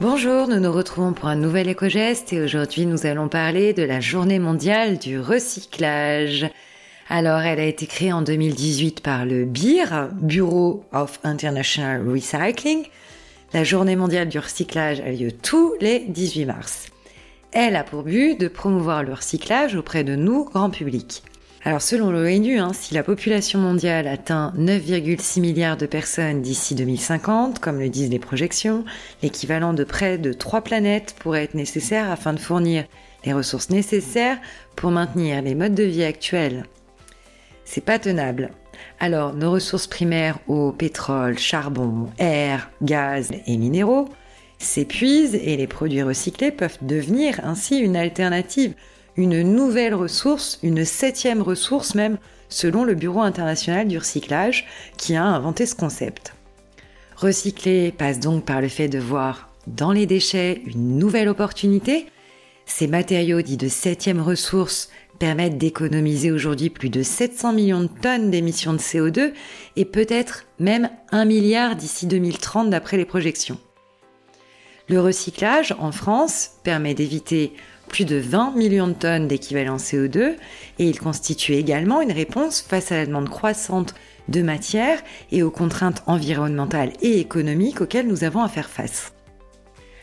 Bonjour, nous nous retrouvons pour un nouvel éco-geste et aujourd'hui nous allons parler de la journée mondiale du recyclage. Alors, elle a été créée en 2018 par le BIR, Bureau of International Recycling. La journée mondiale du recyclage a lieu tous les 18 mars. Elle a pour but de promouvoir le recyclage auprès de nous, grand public. Alors selon l'ONU, hein, si la population mondiale atteint 9,6 milliards de personnes d'ici 2050, comme le disent les projections, l'équivalent de près de 3 planètes pourrait être nécessaire afin de fournir les ressources nécessaires pour maintenir les modes de vie actuels. C'est pas tenable. Alors nos ressources primaires eau, pétrole, charbon, air, gaz et minéraux s'épuisent et les produits recyclés peuvent devenir ainsi une alternative une nouvelle ressource, une septième ressource même, selon le Bureau international du recyclage, qui a inventé ce concept. Recycler passe donc par le fait de voir dans les déchets une nouvelle opportunité. Ces matériaux dits de septième ressource permettent d'économiser aujourd'hui plus de 700 millions de tonnes d'émissions de CO2 et peut-être même un milliard d'ici 2030 d'après les projections. Le recyclage en France permet d'éviter plus de 20 millions de tonnes d'équivalent CO2 et il constitue également une réponse face à la demande croissante de matière et aux contraintes environnementales et économiques auxquelles nous avons à faire face.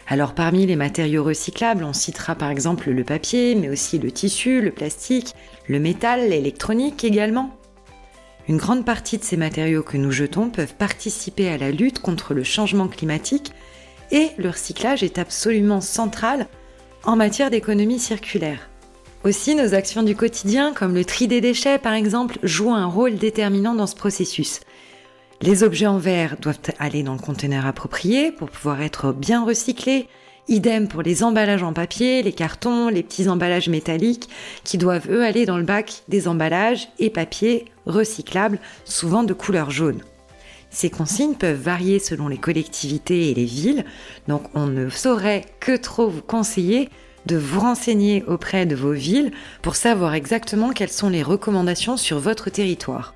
Alors parmi les matériaux recyclables, on citera par exemple le papier, mais aussi le tissu, le plastique, le métal, l'électronique également. Une grande partie de ces matériaux que nous jetons peuvent participer à la lutte contre le changement climatique et le recyclage est absolument central en matière d'économie circulaire. Aussi, nos actions du quotidien, comme le tri des déchets par exemple, jouent un rôle déterminant dans ce processus. Les objets en verre doivent aller dans le conteneur approprié pour pouvoir être bien recyclés. Idem pour les emballages en papier, les cartons, les petits emballages métalliques qui doivent eux aller dans le bac des emballages et papiers recyclables, souvent de couleur jaune. Ces consignes peuvent varier selon les collectivités et les villes, donc on ne saurait que trop vous conseiller de vous renseigner auprès de vos villes pour savoir exactement quelles sont les recommandations sur votre territoire.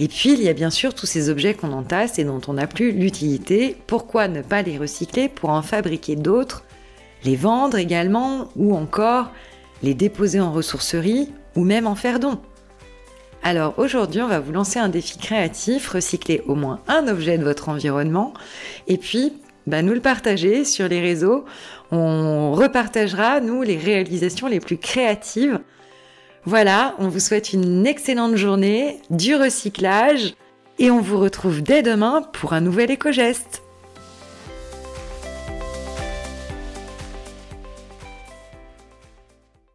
Et puis, il y a bien sûr tous ces objets qu'on entasse et dont on n'a plus l'utilité. Pourquoi ne pas les recycler pour en fabriquer d'autres, les vendre également, ou encore les déposer en ressourcerie, ou même en faire don? Alors aujourd'hui, on va vous lancer un défi créatif, recycler au moins un objet de votre environnement et puis bah, nous le partager sur les réseaux. On repartagera, nous, les réalisations les plus créatives. Voilà, on vous souhaite une excellente journée, du recyclage et on vous retrouve dès demain pour un nouvel éco-geste.